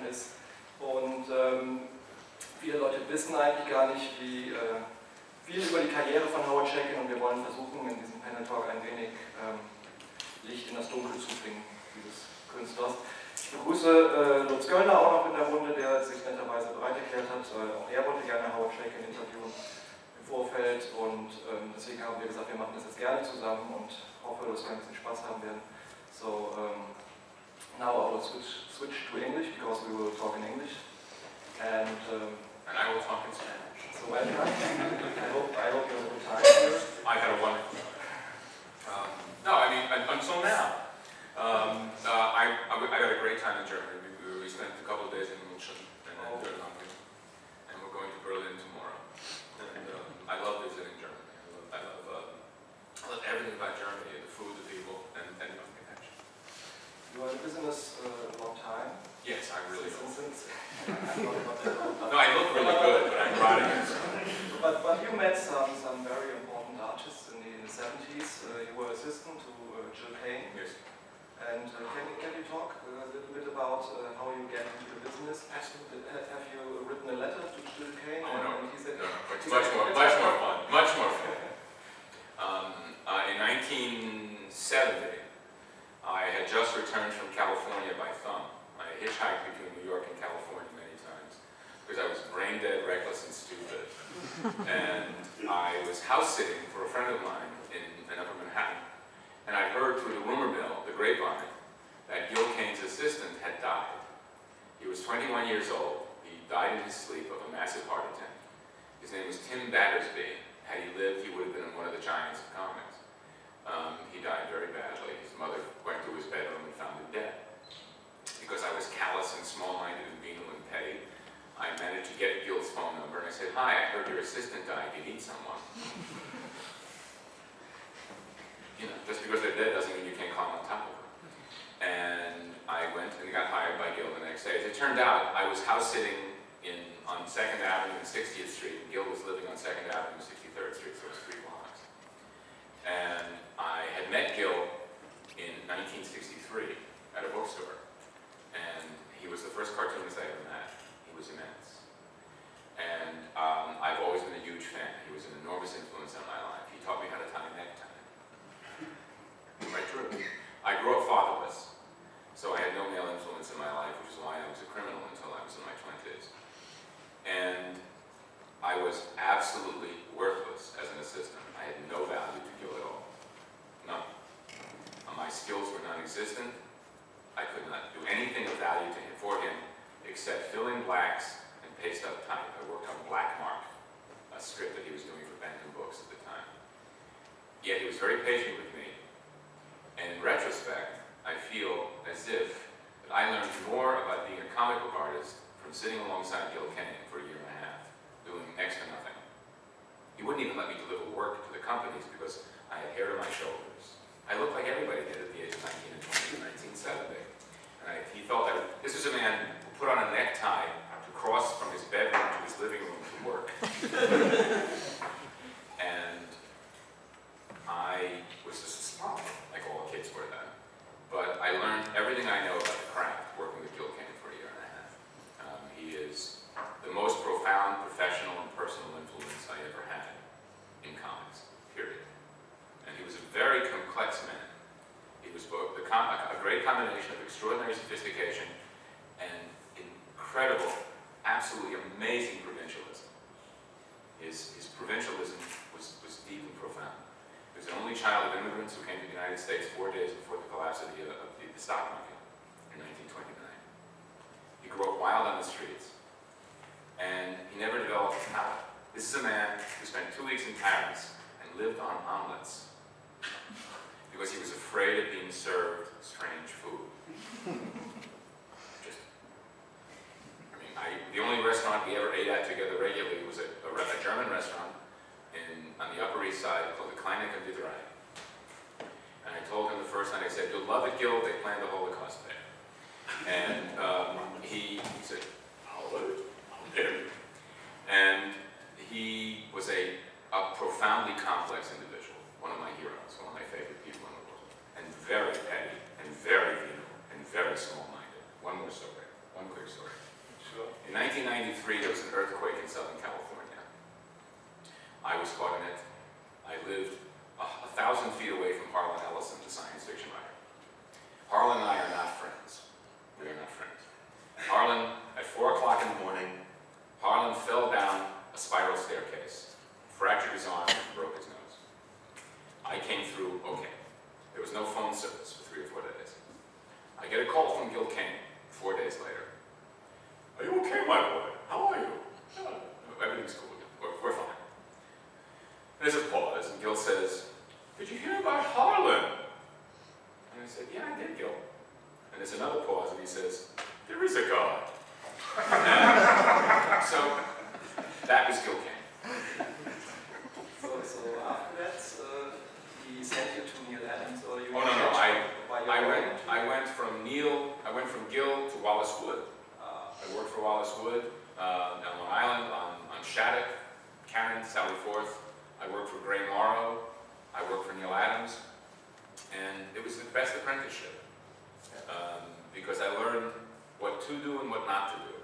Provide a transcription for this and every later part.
entstanden ist. Und ähm, viele Leute wissen eigentlich gar nicht, wie äh, viel über die Karriere von Howard Chaykin und wir wollen versuchen, in diesem Panel Talk ein wenig ähm, Licht in das Dunkel zu bringen dieses Künstlers. Ich begrüße äh, Lutz Göllner auch noch in der Runde, der sich netterweise bereit erklärt hat. Äh, auch er wollte gerne Howard Shaken interviewen im Vorfeld und ähm, deswegen haben wir gesagt, wir machen das jetzt gerne zusammen und hoffe, dass wir ein bisschen Spaß haben werden. So, um, now I will switch, switch to English because we will talk in English. And, um, and I will talk in Spanish. So welcome. I hope, I hope you have a good time here. I had a wonderful time. Um, no, I mean, until now. Um, uh, I, I, I, got a great time in Germany. We, we spent a couple of days in München and then oh. Erlangen, and we're going to Berlin tomorrow. And um, I love visiting Germany. I love, I love, uh, I love everything about Germany, the food, the people, and, and the connection. You are in business uh, a long time. Yes, I really. Since, no, I look really good, but I'm rotting But, but you met some, some very important artists in the, in the 70s. Uh, you were assistant to uh, Gil Kane. Yes. And uh, can, can you talk a little bit about uh, how you get into the business? Absolutely. Have you written a letter to Gil Kane? Oh, no. he said, no, no. It's much more, much more fun. Much more fun. Um, uh, in 1970, I had just returned from California by thumb. I hitchhiked between New York and California many times because I was brain dead, reckless, and stupid. and I was house sitting for a friend of mine in, in Upper Manhattan and I heard through the rumor mill, the grapevine, that Gil Kane's assistant had died. He was 21 years old. He died in his sleep of a massive heart attack. His name was Tim Battersby. Had he lived, he would have been one of the giants of comics. Um, he died very badly. His mother went to his bedroom and found him dead. Because I was callous and small-minded and venal and petty, I managed to get Gil's phone number and I said, hi, I heard your assistant died. You need someone you know, just because they're dead doesn't mean you can't climb on top of them. And I went and got hired by Gil the next day. As it turned out, I was house sitting in on 2nd Avenue and 60th Street, Gil was living on 2nd Avenue and 63rd Street, so it was three blocks. And Had Did you hear about Harlan? And I said, Yeah, I did, Gil. And there's another pause, and he says, There is a God. So that was Gil Kane. So, so after that, uh, he sent you to Neal Adams, or you? Oh, no, no, I- I went, I went from Neal, I went from Gil to Wallace Wood. Uh, I worked for Wallace Wood uh, on Long Island, on, on Shattuck, Karen, Sally Forth. I worked for Gray Morrow. I worked for Neal Adams. And it was the best apprenticeship um, because I learned what to do and what not to do.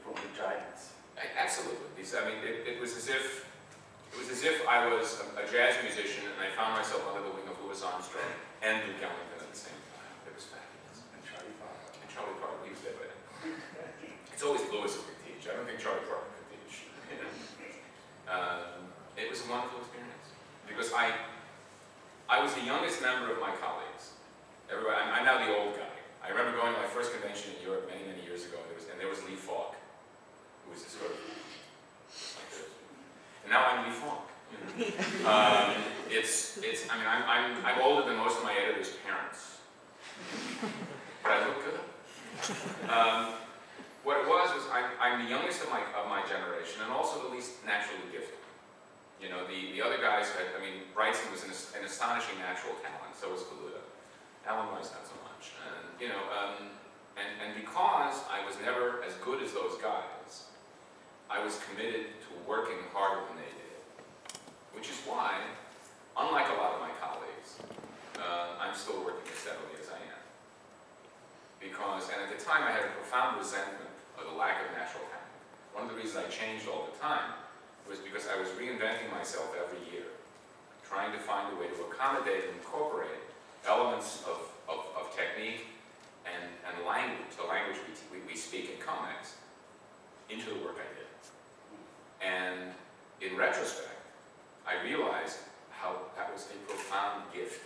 from the giants. I- Absolutely. These, I mean, it, it was as if it was as if I was a, a jazz musician and I found myself under the wing of Louis Armstrong and Duke Ellington at the same time. It was fabulous. And Charlie Parker. And Charlie Parker, he was by then. It's always Louis who could teach. I don't think Charlie Parker could teach. um, it was a wonderful experience because I, I was the youngest member of my colleagues. Everybody, I'm, I'm now the old guy. I remember going to my first convention in Europe many, many years ago. There was, and there was Lee Falk, who was this sort of like this. And now I'm Lee Falk. you know. um, it's, it's. I mean, I'm, I'm, I'm older than most of my editors' parents, but I look good. Um, what it was was I'm, I'm the youngest of my of my generation, and also the least naturally gifted. You know, the, the other guys had, I mean, Wrightson was an, an astonishing natural talent, so was Kaluta. Alan Weiss not so much. And, you know, um, and, and because I was never as good as those guys, I was committed to working harder than they did. Which is why, unlike a lot of my colleagues, uh, I'm still working as steadily as I am. Because, and at the time I had a profound resentment of the lack of natural talent. One of the reasons I changed all the time was because I was reinventing myself every year, trying to find a way to accommodate and incorporate elements of, of, of technique and, and language, the language we, we, we speak in comics, into the work I did. And in retrospect, I realized how that was a profound gift.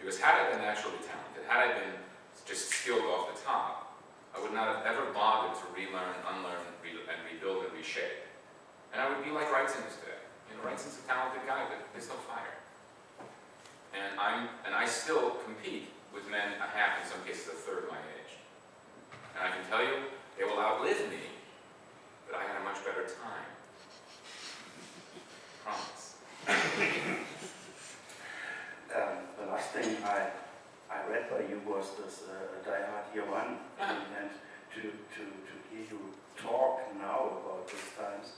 Because had I been naturally talented, had I been just skilled off the top, I would not have ever bothered to relearn, unlearn, re- and rebuild and reshape. And I would be like Wrightson is today. You know, Wrightson's a talented guy, but there's no fire. And I'm, and I still compete with men a half, in some cases a third my age. And I can tell you, they will outlive me, but I had a much better time. Promise. Um, the last thing I, I read by you was this uh, Die Hard Year One, Ah. and to, to, to hear you talk now about these times,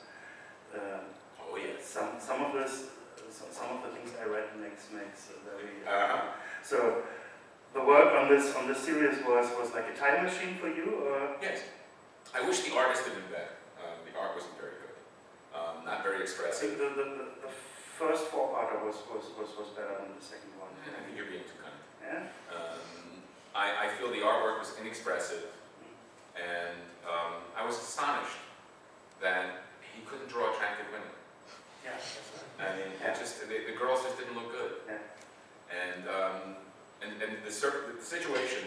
um, Oh, yes. some, some of this, some, some of the things I read makes, makes a very, Uh-huh. so the work on this, on this series was, was like a time machine for you, or? Yes. I wish the artist had been better. Um, the art wasn't very good. Um, not very expressive. the, the, the, the first four-parter was, was, was, was better than the second one. I think you're being too kind. Yeah? Um, I, I feel the artwork was inexpressive, and um, I was astonished that he couldn't draw attractive women. Yeah, that's right. I mean, Yeah. just the, the girls just didn't look good. Yeah. And um, and and the, the situation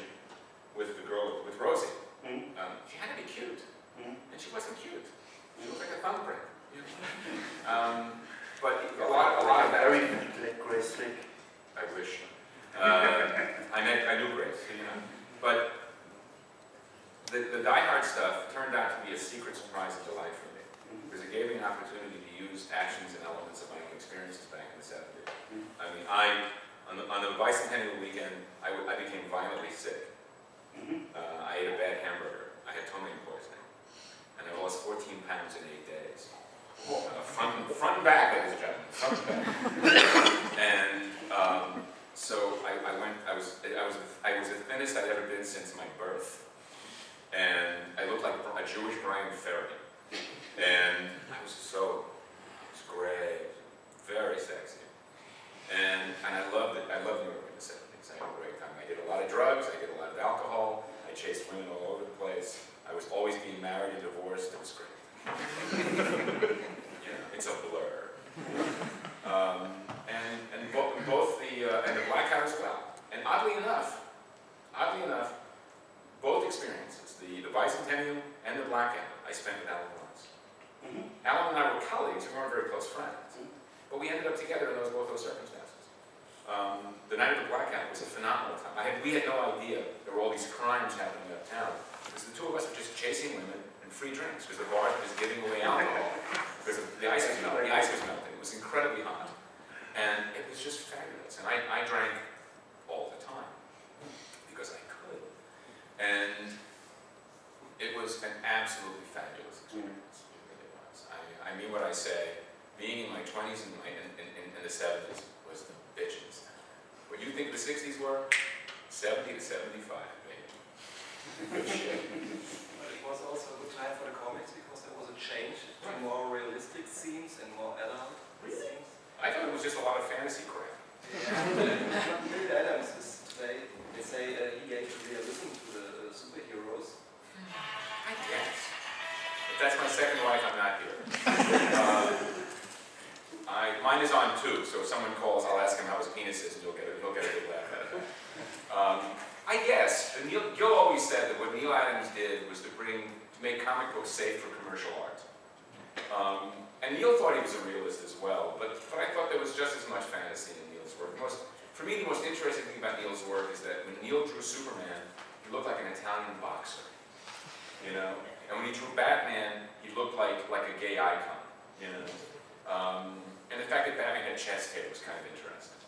with the girl with Rosie, Mm, um, she had to be cute, mm, and she wasn't cute. She looked like a thumbprint. Um, but a lot, a lot of that. Very like Grace Slick. I wish. Uh, I met, I knew Grace, you know. But the, the Die Hard stuff turned out to be a secret surprise and delight for me. Because it gave me an opportunity to use actions and elements of my own experiences back in the 70s. Mm. I mean, I, on the, on the bicentennial weekend, I became violently sick. Mhm. Uh, I ate a bad hamburger. I had ptomaine poisoning. And I lost 14 pounds in eight days. Uh, front, front and back, ladies and gentlemen, front and back. and um, so I, I went, I was, I was, I was the thinnest I'd ever been since my birth. And I looked like a Jewish Bryan Ferry. And I was so, I was gray, very sexy. And, and I loved it, I loved New York in the 70s. I had a great time. I did a lot of drugs, I did a lot of alcohol, I chased women all over the place. I was always being married and divorced, it was great. you know, it's a blur. Um, and and bo- both the uh, and the blackout as well. And oddly enough, oddly enough, both experiences, the, the bicentennial and the blackout, I spent with Alan Lawrence. Mhm. Alan and I were colleagues, we weren't very close friends, but we ended up together in those both those circumstances. Um, the night of the blackout was a phenomenal time. I had, we had no idea there were all these crimes happening uptown because the two of us were just chasing women and free drinks because the bar was giving away alcohol because the ice was melting. The ice was melting. It was incredibly hot, and it was just fabulous. And I, I drank all the time because I could, and it was an absolutely fabulous experience. It really was. I, I mean what I say. Being in my 20s and my, in, the 70s was the bitches. What you think the 60s were? 70 to 75, maybe. Good shit. But it was also a good time for the comics because there was a change to more realistic scenes and more adult scenes. I thought it was just a lot of fantasy crap. Yeah. Bill Adams is today, they say uh, he gave realism to the uh, superheroes. I guess. If that's my second wife, I'm not here. Uh, I, mine is on too, so if someone calls, I'll ask him how his penis is, and he'll get a, you'll get a good laugh of it. Um, I guess, and Neal, Gil always said that what Neal Adams did was to bring, to make comic books safe for commercial art. Um, and Neal thought he was a realist as well, but, but I thought there was just as much fantasy in Neal's work. Most, for me, the most interesting thing about Neal's work is that when Neal drew Superman, he looked like an Italian boxer, you know? And when he drew Batman, he looked like, like a gay icon, you know? Um, and the fact that Batman had chest hair was kind of interesting.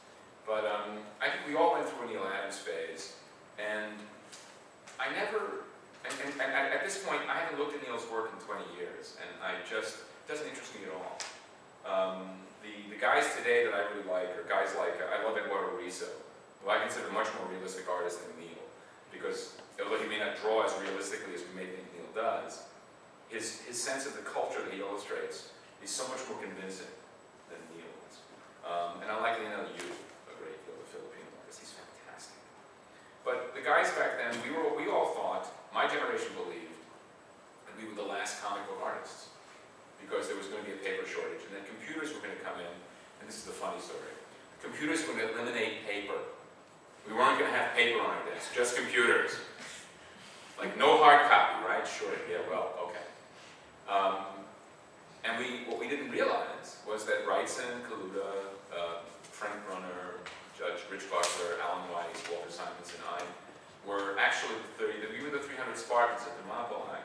But um, I think we all went through a Neal Adams phase, and I never, and, and, and at this point, I haven't looked at Neal's work in 20 years, and I just, it doesn't interest me at all. Um, the, the guys today that I really like are guys like, uh, I love Eduardo Risso, who I consider a much more realistic artist than Neal, because although he may not draw as realistically as we may think Neal does, his, his sense of the culture that he illustrates is so much more convincing. Um, and I like Leinil Yu a great deal, the Filipino artist. He's fantastic. But the guys back then, we were we all thought, my generation believed, that we were the last comic book artists because there was going to be a paper shortage, and then computers were going to come in. And this is the funny story: computers were going to eliminate paper. We weren't going to have paper on our desks, just computers. Like no hard copy, right? Sure. Yeah. Well, okay. Um, and we, what we didn't realize was that Wrightson, Kaluta, Frank Brunner, Judge Rich Buckler, Alan Weiss, Walter Simonson, and I were actually the 30, that we were the 300 Spartans at Thermopylae,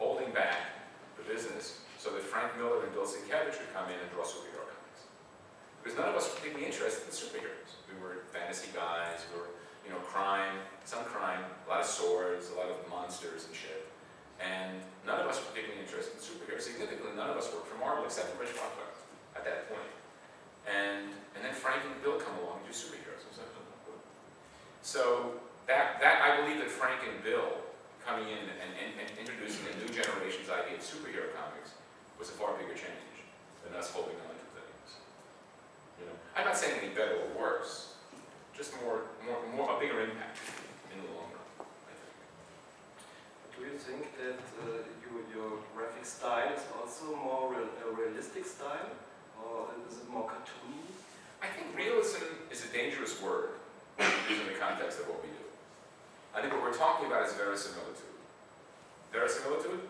holding back the business so that Frank Miller and Bill Sienkiewicz would come in and draw superhero comics. Because none of us were particularly interested in superheroes. We were fantasy guys, we were, you know, crime, some crime, a lot of swords, a lot of monsters and shit. And none of us were particularly interested in superheroes. Significantly, none of us worked for Marvel except for Rich Buckler at that point. And, and then Frank and Bill come along and do superheroes. So that, that I believe that Frank and Bill coming in and, and, and introducing a new generation's idea of superhero comics was a far bigger change than us holding on to things. You know, I'm not saying any better or worse, just more, more, more a bigger impact in the long run. Do you think that uh, your, your graphic style is also more real, a realistic style, is more cartoony? I think realism is a dangerous word in the context of what we do. I think what we're talking about is verisimilitude. Verisimilitude?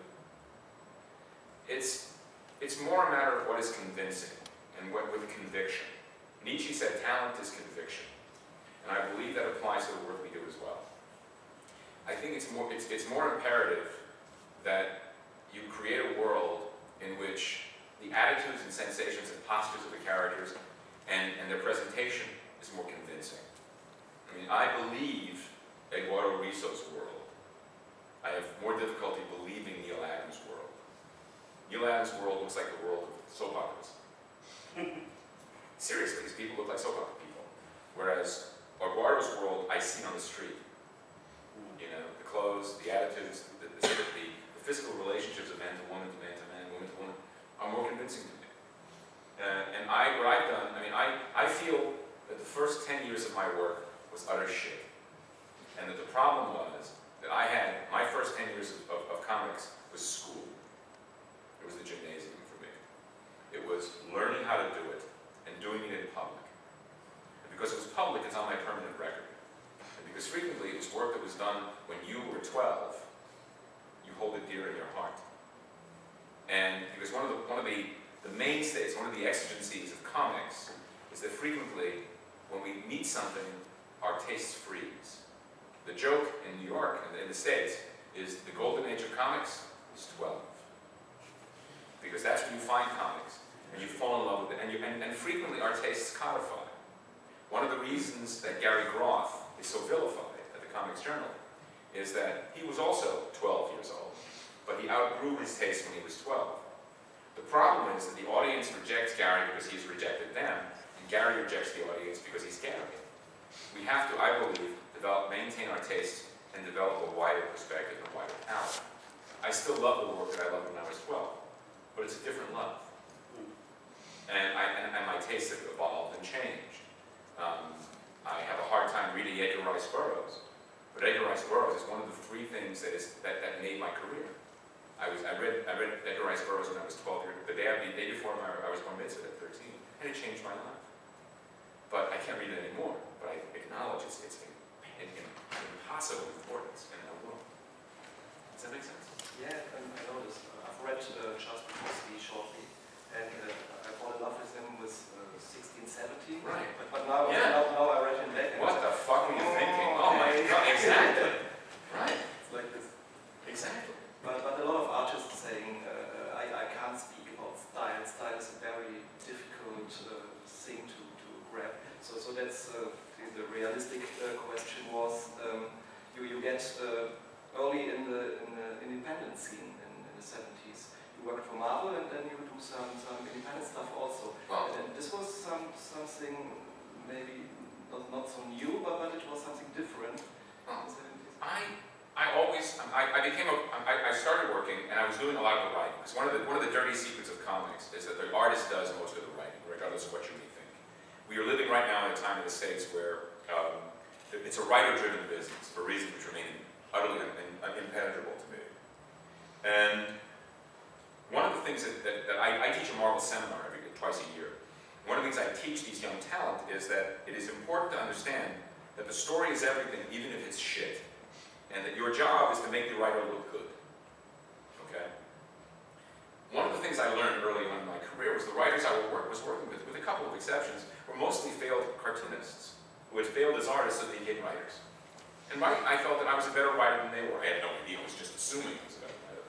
It's, it's more a matter of what is convincing and what with conviction. Nietzsche said talent is conviction. And I believe that applies to the work we do as well. I think it's more, it's, it's more imperative that you create a world in which the attitudes and sensations and postures of the characters and, and their presentation is more convincing. I mean, I believe Eduardo Risso's world. I have more difficulty believing Neal Adams' world. Neal Adams' world looks like the world of soap operas. Seriously, these people look like soap opera people. Whereas Eduardo's world, I see on the street. You know, the clothes, the attitudes, the, the, the, the physical relationships of man to woman to man to man, woman to woman, are more convincing to me. Uh, and I, what I've done, I mean, I, I feel that the first 10 years of my work was utter shit. And that the problem was that I had, my first 10 years of, of, of comics was school. It was the gymnasium for me. It was learning how to do it and doing it in public. And because it was public, it's on my permanent record. And because frequently it was work that was done when you were 12, you hold it dear in your heart. And because one of the, one of the, the mainstays, one of the exigencies of comics is that frequently when we meet something, our tastes freeze. The joke in New York and in the States is the golden age of comics is 12. Because that's when you find comics and you fall in love with it, and, you, and, and frequently our tastes codify. One of the reasons that Gary Groth is so vilified at the Comics Journal is that he was also 12 years old, but he outgrew his taste when he was 12. The problem is that the audience rejects Gary because he's rejected them, and Gary rejects the audience because he's Gary. We have to, I believe, develop, maintain our taste and develop a wider perspective and a wider palette. I still love the work that I loved when I was 12, but it's a different love. And, I, and, and my tastes have evolved and changed. Um, I have a hard time reading Edgar Rice Burroughs, but Edgar Rice Burroughs is one of the three things that, is, that, that made my career. I, was, I, read, I read Edgar Rice Burroughs when I was 12 years, the day, the day before my, I was bar mitzvah at 13, and it changed my life. But I can't read it anymore, but I acknowledge it's, it's an, impossible importance in our world. Does that make sense? Yeah, and I noticed. I've read uh, Charles Bukowski shortly, and uh, I fall in love with him with uh, 16, 17. Right. But, but now, Yeah. now, now I read him back. What the fuck were you thinking? Oh my okay. god, exactly. Right, It's like this. exactly. But, but a lot of artists saying, uh, I, I can't speak about style. Style is a very difficult uh, thing to, to grab. So, so that's uh, the, the realistic uh, question was, um, you, you get uh, early in the, in the independent scene in, in the 70s. You worked for Marvel and then you do some, some independent stuff also. Well, And, and this was some, something maybe not, not so new, but, but it was something different in the 70s. I, I always, I, I became a, I, I started working and I was doing a lot of the writing. Because one of the, one of the dirty secrets of comics is that the artist does most of the writing, regardless of what you think. We are living right now in a time in the States where um, it's a writer-driven business for reasons which remain utterly impenetrable to me. And one of the things that, that, that I, I teach a Marvel seminar every twice a year. One of the things I teach these young talent is that it is important to understand that the story is everything, even if it's shit. And that your job is to make the writer look good. Okay? One of the things I learned early on in my career was the writers I was working with a couple of exceptions, were mostly failed cartoonists who had failed as artists so they became writers. And my, I felt that I was a better writer than they were. I had no idea, I was just assuming I was a better writer.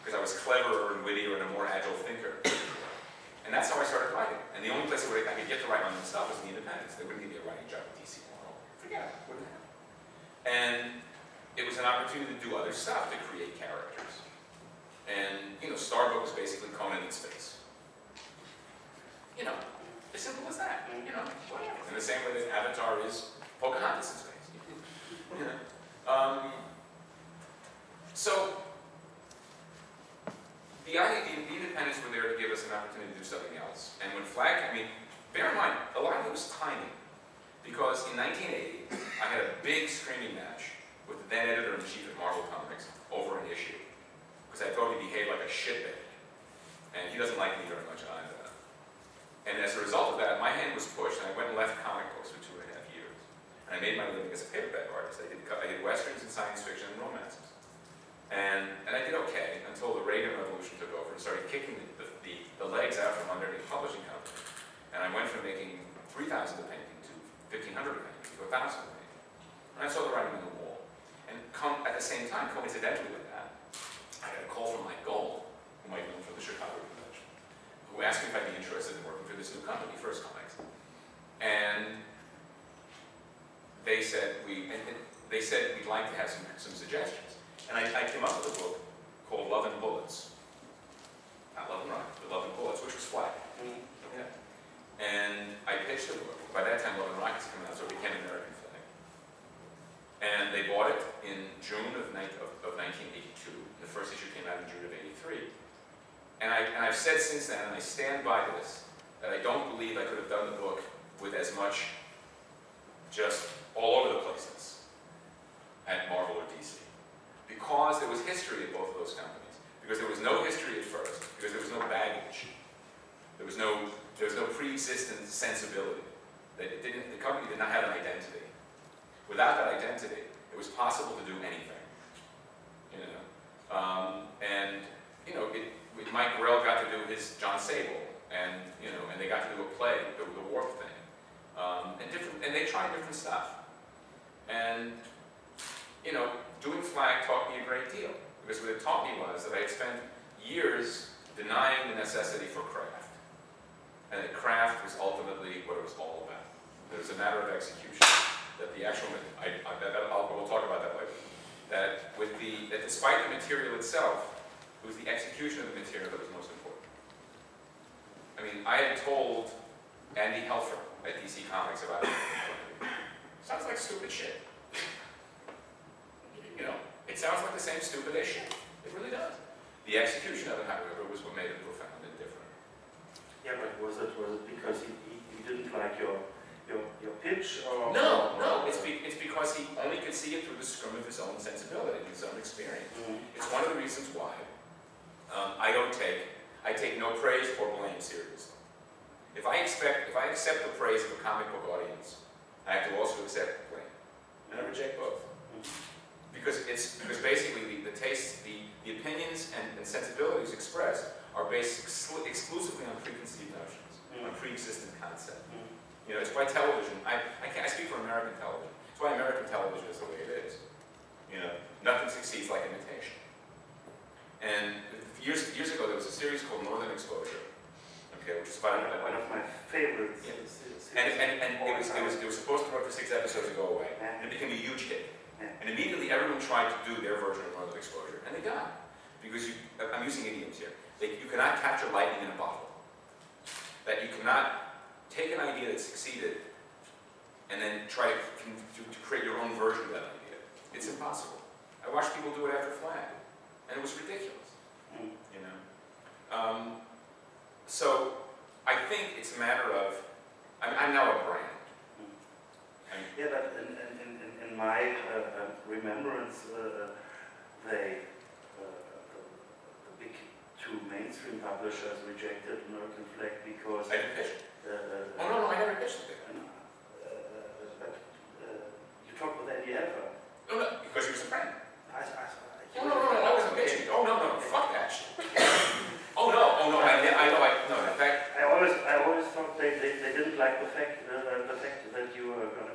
Because I was cleverer and wittier and a more agile thinker. And that's how I started writing. And the only place where I could get to write my own stuff was in the independents. They wouldn't give me a writing job at DC Moral. Forget it, wouldn't happen. And it was an opportunity to do other stuff, to create characters. And, you know, Starbuck was basically Conan in space. You know, as simple as that, you know, whatever. In the same way that Avatar is Pocahontas in space. You know? Um, so, the, idea, the, the independents were there to give us an opportunity to do something else. And when Flag, I mean, bear in mind, a lot of it was timing. Because in 1980, I had a big screaming match with the then editor-in-chief at Marvel Comics over an issue. Because I thought he behaved like a shitbag. And he doesn't like me very much either. And as a result of that, my hand was pushed, and I went and left comic books for two and a half years. And I made my living as a paperback artist. I did, I did westerns and science fiction and romances. And, and I did okay until the Reagan Revolution took over and started kicking the, the, the legs out from under the publishing company. And I went from making 3,000 a painting to 1,500 a painting to 1,000 a painting. And I saw the writing on the wall. And come, at the same time, coincidentally with that, I got a call from Mike Gold, whom I'd known from the Chicago who asked me if I'd be interested in working for this new company, First Comics. And they said we, they said we'd like to have some, some suggestions. And I, I came up with a book called Love and Bullets. Not Love and Rock, but Love and Bullets, which was flat. Yeah. And I pitched the book. By that time, Love and Rockets coming out, so it became American Flag. And they bought it in June of, of, of 1982. The first issue came out in June of 83. And, I, and I've said since then, and I stand by this, that I don't believe I could have done the book with as much just all over the places at Marvel or DC. Because there was history at both of those companies. Because there was no history at first. Because there was no baggage. There was no, there was no pre-existent sensibility. That it didn't, the company did not have an identity. Without that identity, it was possible to do anything. You know? Um, and, you know, it, it- Mike Grell got to do his Jon Sable, and, you know, and they got to do a play, the, the Warp thing. Um, and different, and they tried different stuff. And, you know, doing flag taught me a great deal. Because what it taught me was that I had spent years denying the necessity for craft. And that craft was ultimately what it was all about. It was a matter of execution. That the actual, I, I, that, I'll, we'll talk about that later. That with the, that despite the material itself, it was the execution of the material that was most important. I mean, I had told Andy Helfer at DC Comics about it. Sounds like stupid shit. You know, it sounds like the same stupid as shit. It really does. The execution of it, however, was what made it profound and different. Yeah, but was it, was it because he, he, he didn't like your, your, your pitch or? No, no, it's, be, it's because he only could see it through the scrum of his own sensibility and his own experience. Mm. It's one of the reasons why um, I don't take, I take no praise or blame seriously. If I expect, if I accept the praise of a comic book audience, I have to also accept the blame. And I reject both. Because it's, because basically the, the tastes, the, the opinions and, and sensibilities expressed are based exclu- exclusively on preconceived notions, on Mm. pre-existent concept. Mm. You know, it's why television, I, I, can't, I speak for American television. It's why American television is the way it is. You know, nothing succeeds like imitation. And years, years ago, there was a series called Northern Exposure, okay, which was about, One of my favorites. Yeah. and, and, and it, was, it, was, it was supposed to run for six episodes and go away. And it became a huge hit. And immediately everyone tried to do their version of Northern Exposure, and they died. Because you, I'm using idioms here. That you cannot capture lightning in a bottle. That you cannot take an idea that succeeded and then try to, to, to create your own version of that idea. It's impossible. I watched people do it after Flag, and it was ridiculous. Um, so I think it's a matter of, I'm, I'm now a brand. I'm- Yeah, but in, in, in, in- my uh, uh, remembrance, uh, they, uh, the, the big two mainstream publishers rejected American Flag because. I didn't pitch it. uh, uh, Oh, no, no, I never pitched it. uh, uh, but uh, you talked with Andy Helfer. No, no, because he was a friend. I, I, I, Oh, no, no, no, I wasn't pitching. Oh, no, no, no, fuck that shit. Oh, no, oh, no, I, I know, I, no, in fact, I always, I always thought they, they, they didn't like the fact, uh, the fact that you were going to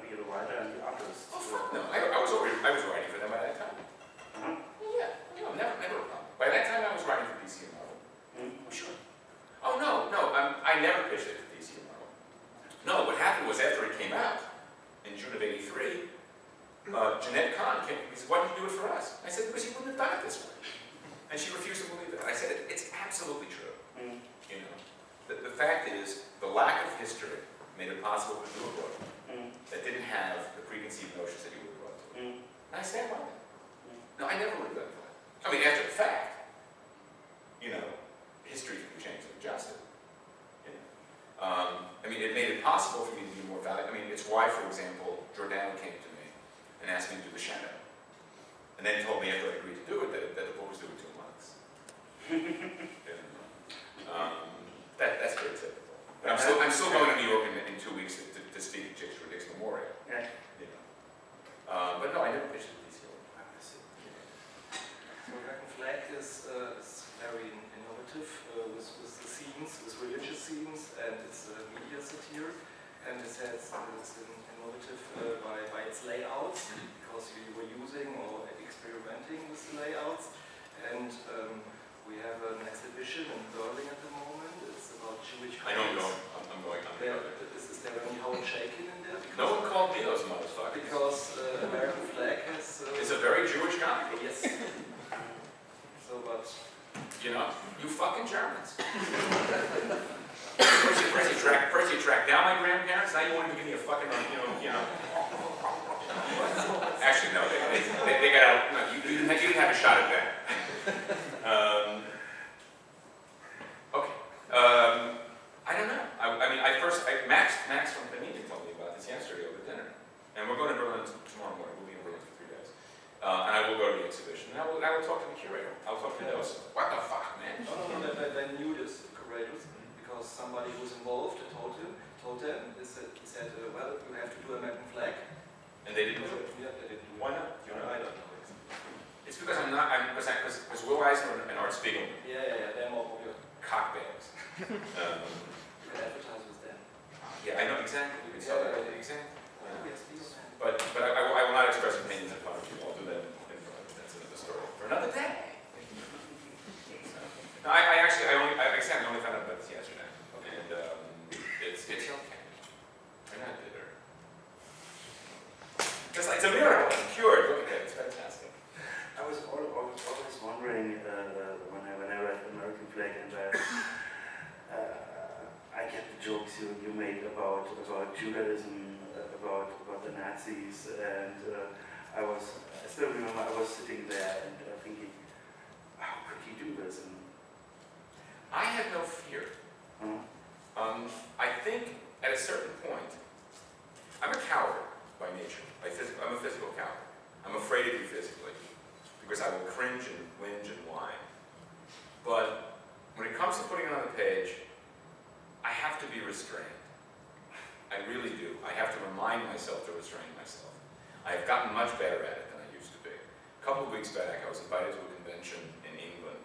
I have gotten much better at it than I used to be. A couple of weeks back, I was invited to a convention in England,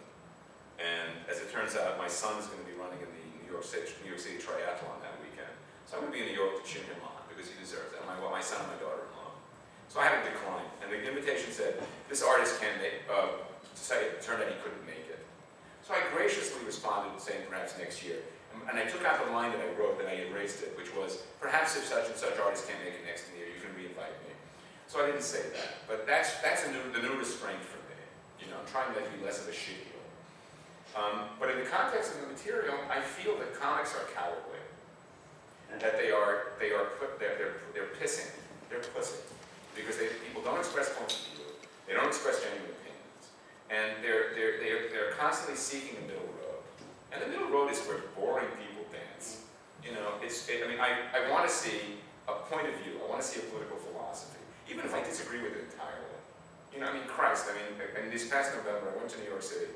and as it turns out, my son is going to be running in the New York City, New York City Triathlon that weekend. So I'm going to be in New York to cheer him on because he deserves it. And my, well, my son and my daughter-in-law. So I had to decline. And the invitation said, this artist can't make, uh, say it turned out he couldn't make it. So I graciously responded saying perhaps next year. And, and I took out the line that I wrote, then I erased it, which was, perhaps if such and such artist can't make it next year, you can re-invite me. So I didn't say that. But that's, that's a new, the new restraint for me. You know, I'm trying to be less of a shit heel. Um, but in the context of the material, I feel that comics are cowardly. And that they are, they are, put, they're, they're, they're pissing, they're pussy. Because they, people don't express points of view, they don't express genuine opinions. And they're, they're, they're, they're constantly seeking a middle road. And the middle road is where boring people dance. You know, it's, it, I mean, I, I want to see a point of view, I want to see a political philosophy, even if I disagree with it entirely. You know, I mean, Christ, I mean, I mean, this past November, I went to New York City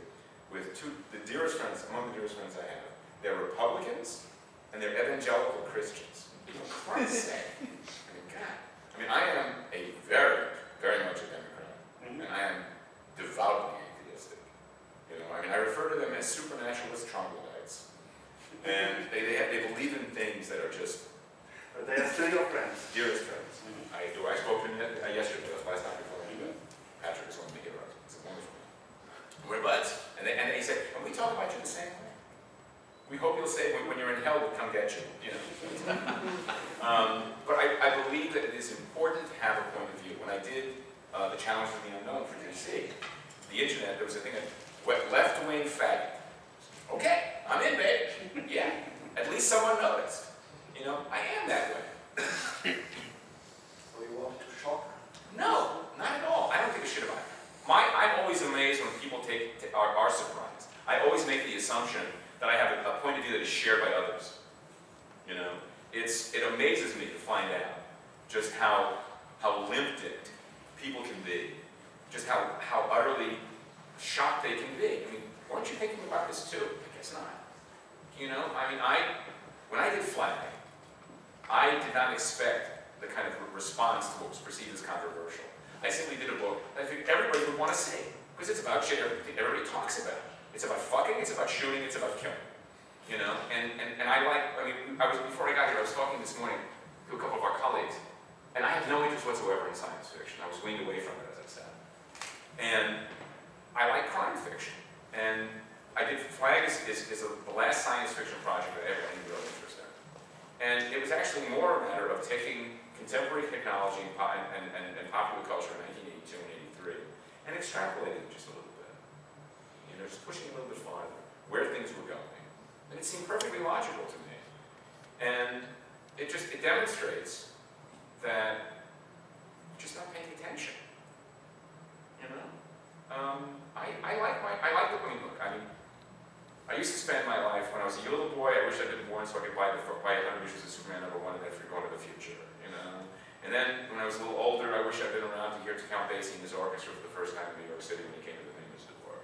with two, the dearest friends, among the dearest friends I have. They're Republicans and they're evangelical Christians. For Christ's sake. I mean, God. I mean, I am a very, very much a Democrat. mhm. And I am devoutly atheistic. You know, I mean, I refer to them as supernaturalist troglodytes. And they, they, have, they believe in things that are just but they are still your friends. dearest friends. Mhm. I do. I spoke to him uh, yesterday. That's last time before I knew that. Patrick is one of my heroes. He's a wonderful man. We're buds. And, they, and he said, and we talk about you the same way. We hope you'll say when, when you're in hell, we'll come get you. You know. um, but I, I believe that it is important to have a point of view. When I did uh, the Challengers of the Unknown for DC, the internet, there was a thing that went left wing faggot. Okay, I'm in, babe. yeah. At least someone noticed. You know, I am that way. So you wanted to shock her. No, not at all. I don't give a shit about it. My, I'm always amazed when people take, ta- are, are surprised. I always make the assumption that I have a, a point of view that is shared by others. You know, it's, it amazes me to find out just how, how limp-dicked people can be. Just how, how utterly shocked they can be. I mean, weren't you thinking about this too? I guess not. You know, I mean, I, when I did Flag, I did not expect the kind of response to what was perceived as controversial. I simply did a book that I think everybody would want to see, because it's about shit everybody, talks about. It's about fucking, it's about shooting, it's about killing. You know, and, and, and I like, I mean, I was, before I got here, I was talking this morning to a couple of our colleagues, and I have no interest whatsoever in science fiction. I was weaned away from it, as I said. And I like crime fiction. And I did, Flagg is, is, is a, the last science fiction project that I ever had any real interest in. And it was actually more a matter of taking contemporary technology and, and, and, and popular culture in 1982 and 83 and extrapolating just a little bit. You know, just pushing a little bit farther, where things were going. And it seemed perfectly logical to me. And it just, it demonstrates that you're just not paying attention. You know? Um, I, I like my, I like the Queen book. I mean, I used to spend my life, when I was a little boy, I wish I'd been born so I could buy the, buy 100 Issues of Superman number one and then go to the future, you know? And then, when I was a little older, I wish I'd been around to hear Count Basie and his orchestra for the first time in New York City when he came to the famous door.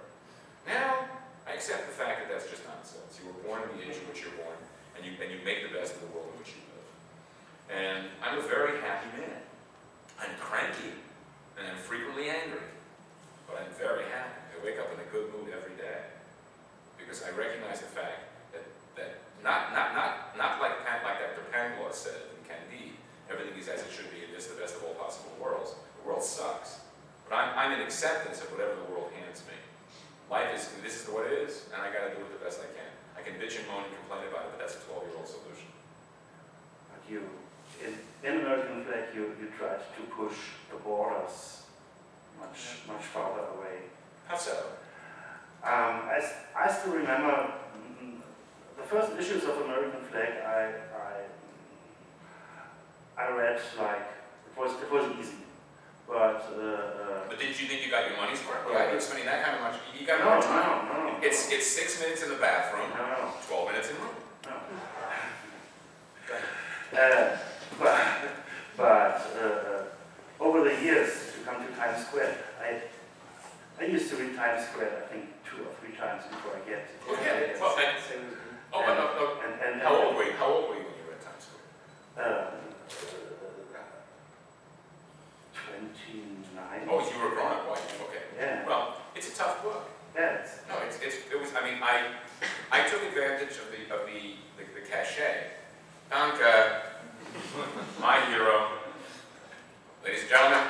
Now, I accept the fact that that's just nonsense. You were born in the age in which you're born, and you, and you make the best of the world in which you live. And I'm a very happy man. I'm cranky, and I'm frequently angry, but I'm very happy. I wake up in a good mood every day because I recognize the fact that, that not, not, not, not like, Pan- like Dr. Pangloss said in Candide, everything is as it should be, and this is the best of all possible worlds. The world sucks. But I'm, I'm in acceptance of whatever the world hands me. Life is, this is what it is, and I gotta do it the best I can. I can bitch and moan and complain about it, but that's a 12-year-old solution. But you, in, in American Flagg, you, you tried to push the borders much, much farther away. How so? Um, I, I still remember mm, the first issues of American Flagg. I, I, I read like it was it wasn't easy, but uh, But did you think you got your money's worth? Yeah, I've been spending that kind of money. You uh, got no, more no, time. no, no, It's, it's six minutes in the bathroom, no, no, 12 minutes in room. no. Uh, but but uh, over the years to come to Times Square, I I used to read Times Square. I think two or three times before I get. Oh, yeah. Well, and- Same with. Oh, but no, no. And, and, How old were you? How old were you when you were at Times Square? Uh, 29. Oh, you were a grown-up, wife. Okay. Yeah, Well, it's a tough book. yeah, it's, No, it's, it's, it was, I mean, I, I took advantage of the, of the, the, the cachet. Danke, my hero. Ladies and gentlemen,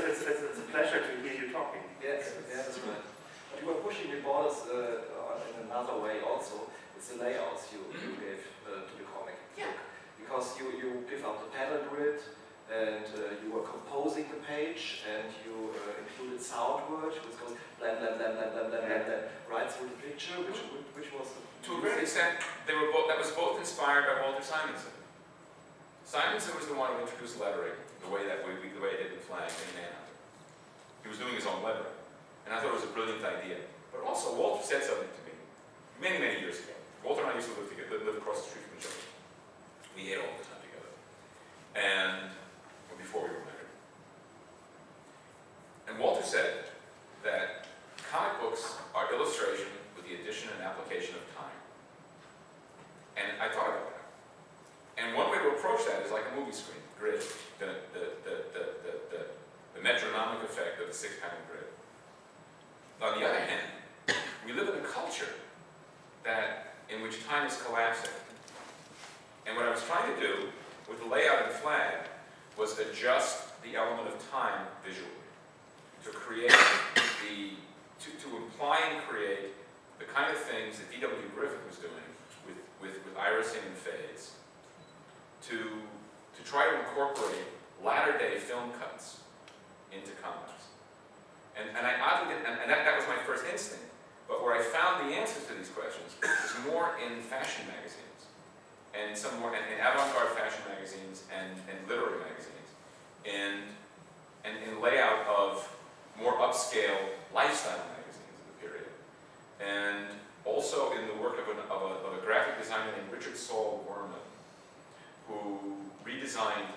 no, it's, it's, it's, it's a pleasure to hear you talking. Yes, yeah, that's right. But you are pushing the borders uh, in another way also. It's the layouts you, you gave uh, to the comic Yeah. book. Because you, you give out the panel grid and uh, you were composing the page and you uh, included sound words which goes blam blam blam blam blam blam blam blam right through the picture which, which was To a great extent, they were both, that was both inspired by Walter Simonson. Simonson was the one who introduced lettering, the way that we, the way it did the Flagg in. He was doing his own lettering. And I thought it was a brilliant idea. But also, Walter said something to me many, many years ago. Walter and I used to live together, live across the street from each other. We ate all the time together. And well, before we were married. And Walter said that comic books are illustration with the addition and application of time. And I thought about that. And one way to approach that is like a movie screen, grid, the, the, the, the, the, the, the metronomic effect of the six-panel grid. On the other hand, we live in a culture that, in which time is collapsing. And what I was trying to do with the layout and Flagg was adjust the element of time visually to create the, to, to imply and create the kind of things that D.W. Griffith was doing with, with, with irising and fades to, to try to incorporate latter-day film cuts into comics. And, and I oddly and, and that, that was my first instinct. But where I found the answers to these questions was more in fashion magazines, and some more in avant-garde fashion magazines and, and literary magazines, and, and in layout of more upscale lifestyle magazines of the period, and also in the work of, an, of, a, of a graphic designer named Richard Saul redesigned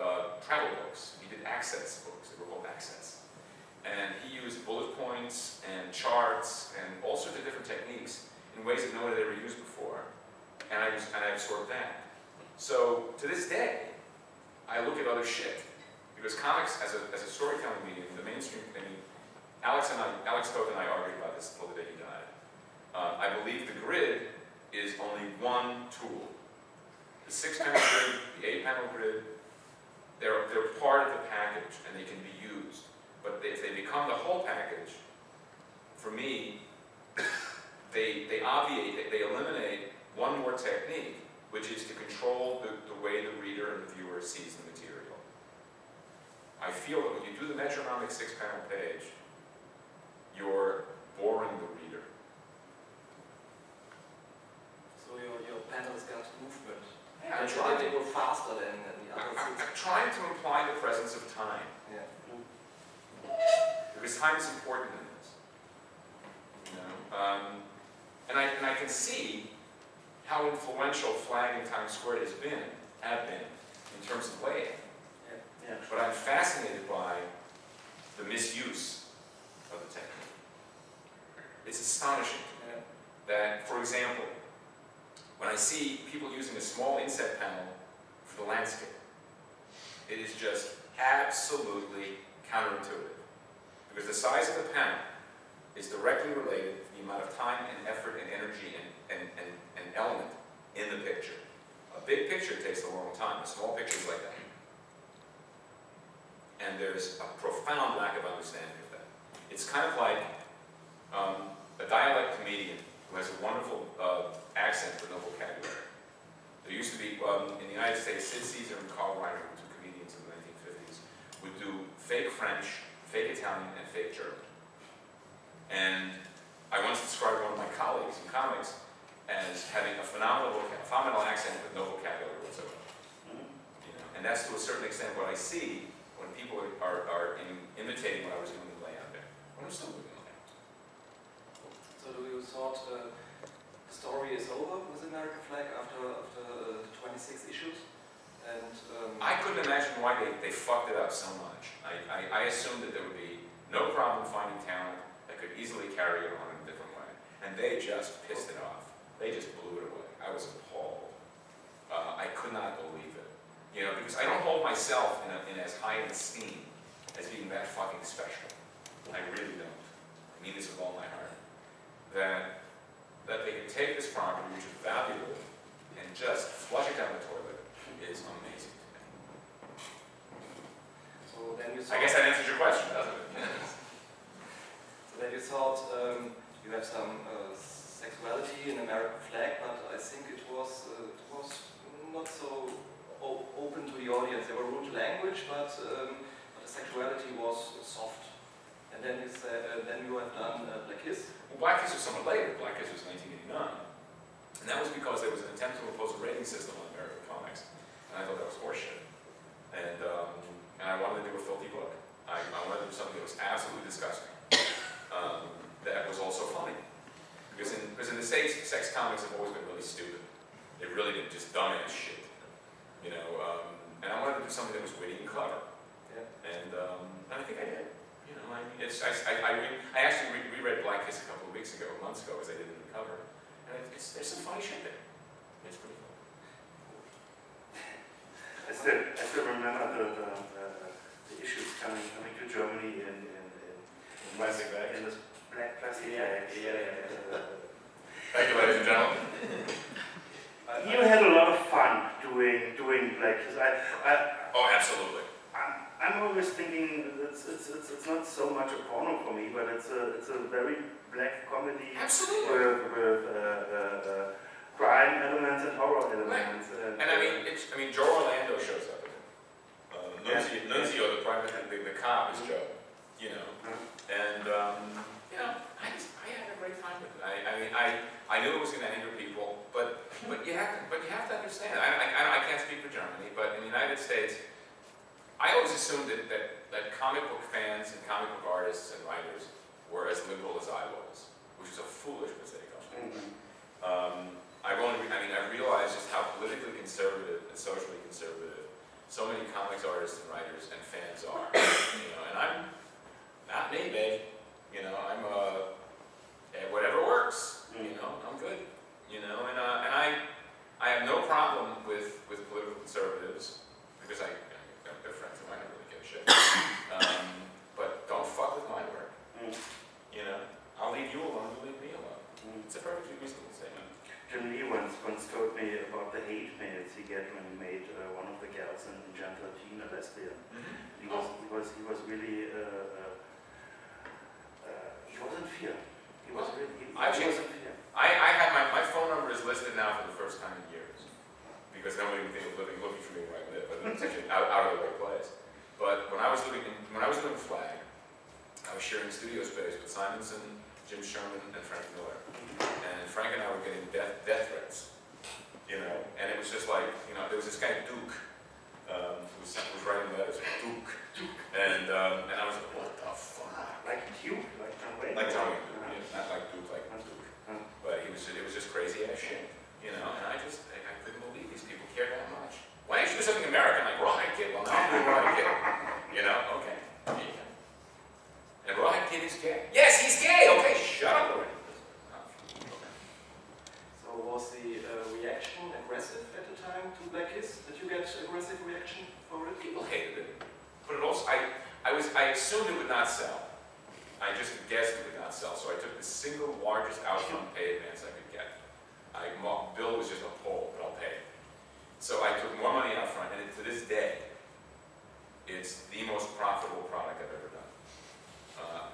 uh, travel books. He did access books, they were called access and he used bullet points and charts and all sorts of different techniques in ways that no one had ever used before. And I, was, and I absorbed that. So to this day, I look at other shit. Because comics, as a, as a storytelling medium, the mainstream, mean, Alex and I, Alex Toth and I argued about this until the day he died. Uh, I believe the grid is only one tool. The six-panel grid, the eight-panel grid, they're, they're part of the package and they can be used. But if they become the whole package, for me, they, they obviate, they, they eliminate one more technique, which is to control the, the way the reader and the viewer sees the material. I feel that when you do the metronomic six-panel page, you're boring the reader. So your, your panels got movement. Yeah, And trying to, go faster than, than the other I'm- I'm trying to imply the presence of time. Yeah. Because time is important in this. You know? Um, and, I, and I can see how influential Flagg in Times Square has been, have been, in terms of layout. Yeah. But I'm fascinated by the misuse of the technique. It's astonishing Yeah. that, for example, when I see people using a small inset panel for the landscape, it is just absolutely counterintuitive. Because the size of the panel is directly related to the amount of time and effort and energy and, and, and, and element in the picture. A big picture takes a long time, a small picture is like that. And there's a profound lack of understanding of that. It's kind of like um, a dialect comedian who has a wonderful uh, accent but no vocabulary. There used to be, um, in the United States, Sid Caesar and Carl Reiner, who were two comedians in the 1950s, would do fake French, fake Italian, and fake German. And I once described one of my colleagues in comics as having a phenomenal, phenomenal accent with no vocabulary whatsoever. You know, and that's to a certain extent what I see when people are, are, are im- imitating what I was doing in the layout there. What I'm still doing in. So do you thought uh, the story is over with the American Flagg after after uh, 26 issues? And um, I couldn't imagine why they, they fucked it up so much. I, I, I assumed that there would be no problem finding talent that could easily carry it on in a different way. And they just pissed it off. They just blew it away. I was appalled. Uh, I could not believe it. You know, because I don't hold myself in, a, in as high an esteem as being that fucking special. I really don't. I mean this with all my heart. That, that they can take this property, which is valuable, and just flush it down the toilet is amazing to me. so then you I guess that answers your question, doesn't it? so then you thought um, you have some uh, sexuality in American Flagg, but I think it was uh, it was not so open to the audience. They were rude language, but, um, but the sexuality was soft. Then you said, uh, then you have done uh, Black Kiss. Well, Black Kiss was somewhat later. Black Kiss was 1989. And that was because there was an attempt to impose a rating system on American comics. And I thought that was horseshit. And, um, and I wanted to do a filthy book. I, I wanted to do something that was absolutely disgusting. Um, that was also funny. Because in, because in the States, sex comics have always been really stupid. They've really been just dumbass shit. You know, um, and I wanted to do something that was witty and clever. Yeah. And, um, and I think I did. You know, I it's, I, I, I, re- I actually re- reread Black Kiss a couple of weeks ago, months ago, as I did in the cover. And it- it's, there's some funny shit there. It's pretty cool. I still, I still remember the, the, the, the issues coming, coming to Germany in, in, in, Plastic bags. in this black plastic Yeah, bags. yeah, yeah, Uh, Thank you, ladies and gentlemen. You had a lot of fun doing doing black kiss. I, I, Oh, absolutely. I'm, I'm always thinking it's, it's, it's, it's not so much a porno for me, but it's a, it's a very black comedy Absolutely. with, with uh, uh, uh, crime elements and horror elements. And, And I mean, it's, I mean, Joe Orlando shows up in it. Uh, Nunzio, Nunzio, the private, the, the cop is Joe, you know. And, um, you know, I just, I had a great time with it. I, I mean, I, I knew it was gonna anger people, but, but you have to, but you have to understand, I, I, I- I can't speak for Germany, but in the United States, I always assumed that, that, that comic book fans and comic book artists and writers were as liberal as I was, which is a foolish mistake part. Mhm. Um, I've only, I mean, I've realized just how politically conservative and socially conservative so many comics artists and writers and fans are. You know, and I'm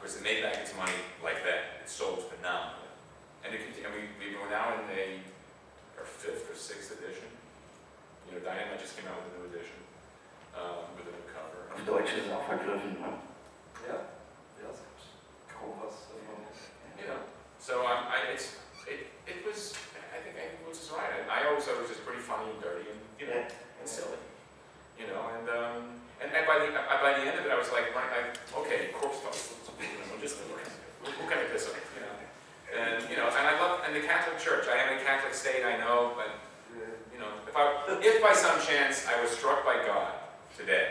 Because it made back its money like that. It sold phenomenally. And it and we, we were now in a, our fifth or sixth edition. You know, Dynamite just came out with a new edition, um, with a new cover. Auf Deutsch ist es auch vergriffen, ne? Ja. Ja, es gibt kaum was davon. you know. So um, I, it's, it, it was, I think I was just right. I, I always thought it was just pretty funny and dirty and, you know, and silly. You know, and, um, and, and by the, uh, by the end of it, I was like, right, I, okay, corpse just, piss off, you know? And, you know, and I love, and the Catholic Church, I am a Catholic state, I know, but, you know, if I, if by some chance I was struck by God today,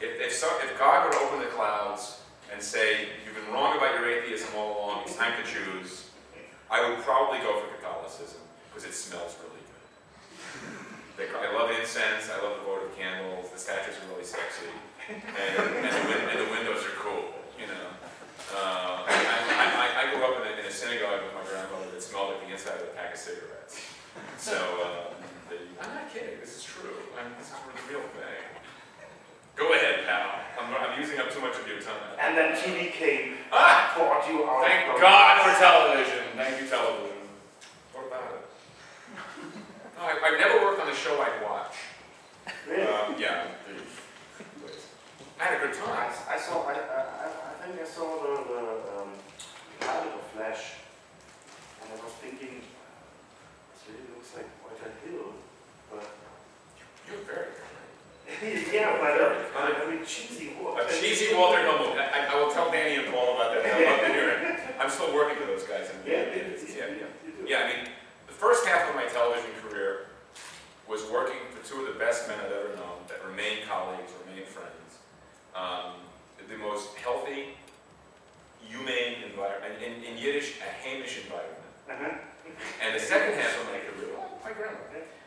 if, if, so, if God were to open the clouds and say, you've been wrong about your atheism all along, it's time to choose, I would probably go for Catholicism because it smells really good. I love incense, I love the votive candles, the statues are really sexy, and, and, the, and the windows are cool, you know. Uh, I, I, I, I grew up in a, in a synagogue with my grandmother that smelled like the inside of a pack of cigarettes. So, um, the, I'm not kidding, this is true. I'm, this is the real thing. Go ahead, pal. I'm, I'm using up too much of your time. And then TV came, Ah! bought you out. Thank from- God for television. Thank you, television. What about it? No, I, I've never worked on a show I'd watch. Really? Um, yeah. I had a good I, time. I saw, I, I, I think I saw the, the um, pilot of Flash, and I was thinking, this really looks like Walter Hill, but You're very good. yeah, but a, but a very cheesy Walter. A cheesy Walter Hill movie. I, I will tell Danny and Paul about that. I'd love to hear it. I'm still working with those guys in the Yeah. Yeah, yeah. Yeah, I mean, the first half of my television career was working for two of the best men I've ever known that remain colleagues, remain friends. Um, the most healthy, humane environment, in, in Yiddish, a haimish environment. Uh-huh. And the second half of my career, oh, my grandma,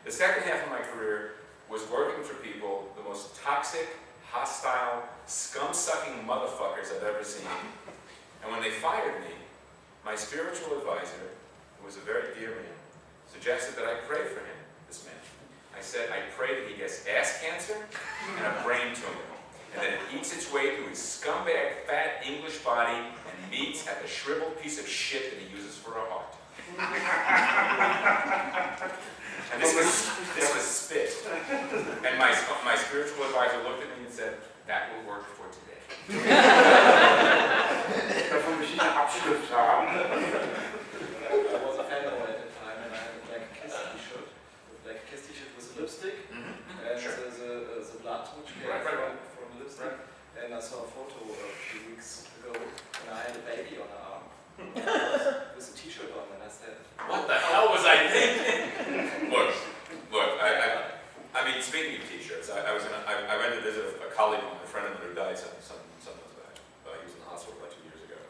the second half of my career was working for people, the most toxic, hostile, scum-sucking motherfuckers I've ever seen. And when they fired me, my spiritual advisor, who was a very dear man, suggested that I pray for him, this man. I said, I pray that he gets ass cancer and a brain tumor, and that it eats its way through his scumbag, fat English body and meets at the shriveled piece of shit that he uses for a heart. And this was, this was spit. And my, my spiritual advisor looked at me and said, that will work for today. Davon möchte ich einen Abschrift haben. I was a fanboy at the time and I had a black kiss t-shirt. The black kiss t-shirt was lipstick mm-hmm. and Sure. the, the, the blood which came Right, right, lipstick. And I saw a photo a few weeks ago and I had a baby on the arm with a t-shirt on and I said, What the hell was I thinking? look, look, I, I, I mean, speaking of t-shirts, I, I was I, went to visit a, colleague of a friend of mine who died some, some, some months back. Uh, he was in the hospital about two years ago.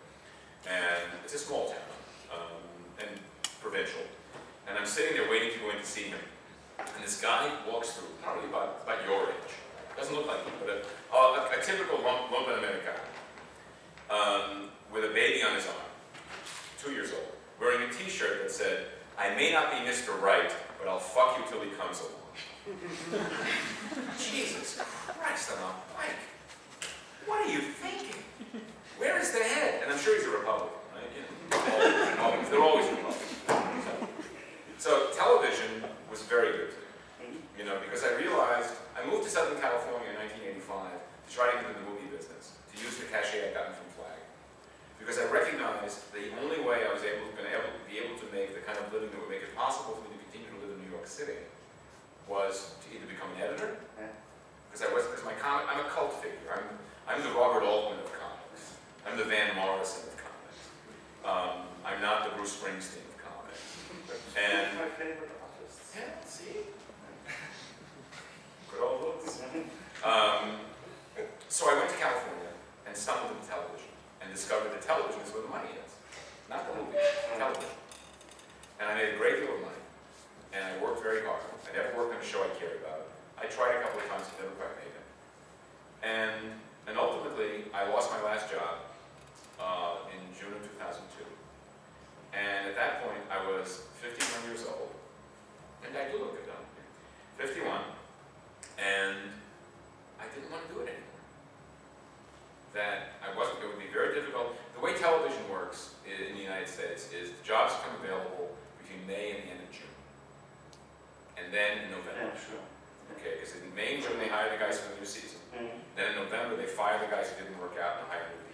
And it's a small town, um, and provincial. And I'm sitting there waiting to go in to see him. And this guy walks through, probably about, about your age. Doesn't look like you, but a, a, a typical lump, Americano. Um, with a baby on his arm, two years old, wearing a t-shirt that said, I may not be Mr. Right, but I'll fuck you till he comes along. Jesus Christ, I'm a bike. What are you thinking? Where is the head? And I'm sure he's a Republican, right? Always, they're always Republican. So, so television was very good to me, you know, because I realized, I moved to Southern California in 1985 to try to get into the movie business, to use the cachet I'd gotten from Flagg. Because I recognized the only way I was able, been able, be able to make the kind of living that would make it possible for me to continue to live in New York City was to either become an editor, because I was, because my comic, I'm a cult figure. I'm, I'm the Robert Altman of comics. I'm the Van Morrison of comics. Um, I'm not the Bruce Springsteen of comics. And my favorite artists. yeah, see, good old looks. Um, so I went to California and stumbled into television and discovered that television is where the money is, not the movie, television. And I made a great deal of money, and I worked very hard. I never worked on a show I cared about. I tried a couple of times, but never quite made it. And, and ultimately, I lost my last job uh, in June of 2002. And at that point, I was 51 years old, and I do look good, though. 51, and I didn't want to do it anymore. That I wasn't, it would be very difficult. The way television works in the United States is the jobs come available between May and the end of June. And then in November. Yeah, sure. Okay, because in May and June, they hire the guys for the new season. Mm. Then in November, they fire the guys who didn't work out and hire new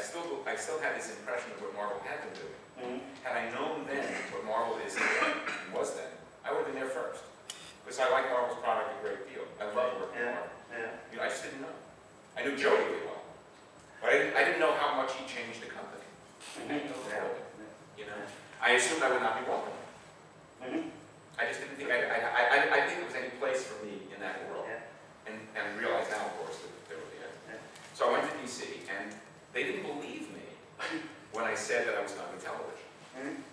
still I still had this impression of what Marvel had been doing. Mhm. Had I known then what Marvel is then, and was then, I would have been there first. Because I like Marvel's product a great deal. I love working with Marvel. Yeah. You know, I just didn't know. I knew Joe really well. But I didn't, I didn't know how much he changed the company. Mhm. Yeah. You know? I assumed I would not be welcome. Mhm. I just didn't think, I, I, I, I- I think there was any place for me in that world. Yeah. And, and realize now, of course, that there really is. Yeah. So I went to DC, and they didn't believe me when I said that I was done with television. Mhm.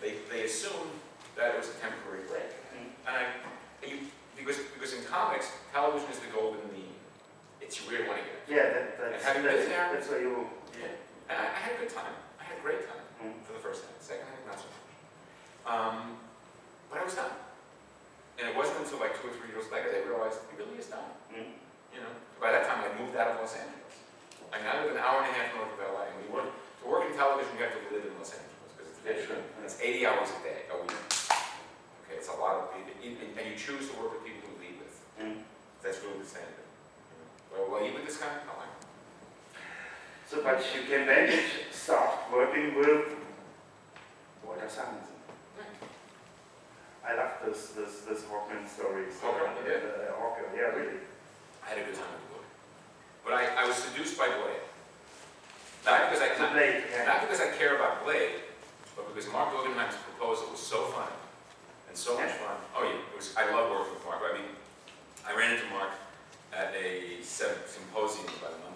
They, they assumed that it was a temporary break. Mhm. And I, you, because, because in comics, television is the golden mean. It's you want to get. Yeah, that, that's, Have you been there? that's where you, Yeah. And I, I had a good time. I had a great time Mhm. for the first time. Second time, not so much. Um, but I was done. And it wasn't until like two or three years later they realized he really is done. Mhm. You know, by that time I moved out of Los Angeles. I mean, I live an hour and a half north of LA, and we work to work in television. You have to live in Los Angeles because it's Yeah, sure. and it's 80 hours a day, a week. Okay, it's a lot of people, and you choose to work with people who lead with. Mhm. That's really the standard. Well, will you with this guy? No, I. So, but you can then start working with Walter Simonson. I love this, this, this Hawkman. Hawker, you did? Uh, Hawker, yeah, really. I had a good time with the book. But I, I was seduced by Blade. Not because I, not, Blade, yeah. not because I care about Blade, but because Marc Guggenheim's proposal was so funny and so much fun. Oh yeah, it was. I love working with Marc. I mean, I ran into Marc at a symposium about a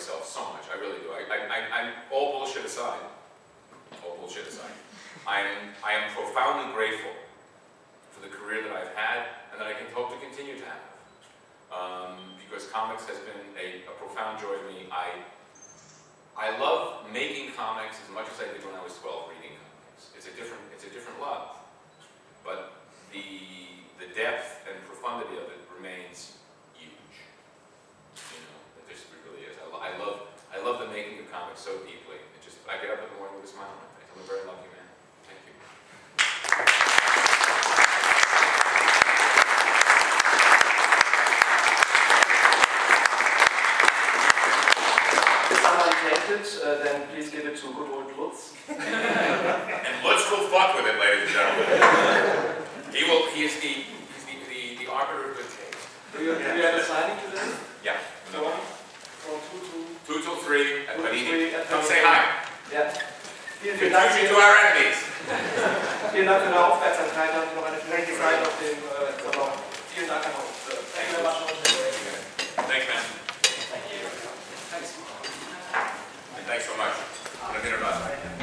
So much. I really do. I, I, I, all bullshit aside. All bullshit aside. I am, I am profoundly grateful for the career that I've had and that I can hope to continue to have. Um, because comics has been a, a profound joy to me. I, I love making comics as much as I did when I was 12 reading comics. It's a different, it's a different love. But the, the depth and profundity of it remains so deeply. It just I get up in the morning with a smile on my face. I'm a very lucky man. Thank you. If someone takes uh, then please give it to good old Lutz. and Lutz will fuck with it, ladies and gentlemen. he will. He is the. He's the, the, the arbiter of good taste. three at Panini. Come say hi. Ja. Contribute to our enemies. Vielen Dank für deine Aufmerksamkeit und noch eine schöne Zeit auf dem Salon. Vielen Dank an. Thank you very much. Thank you. Thanks. Thanks so much. I'm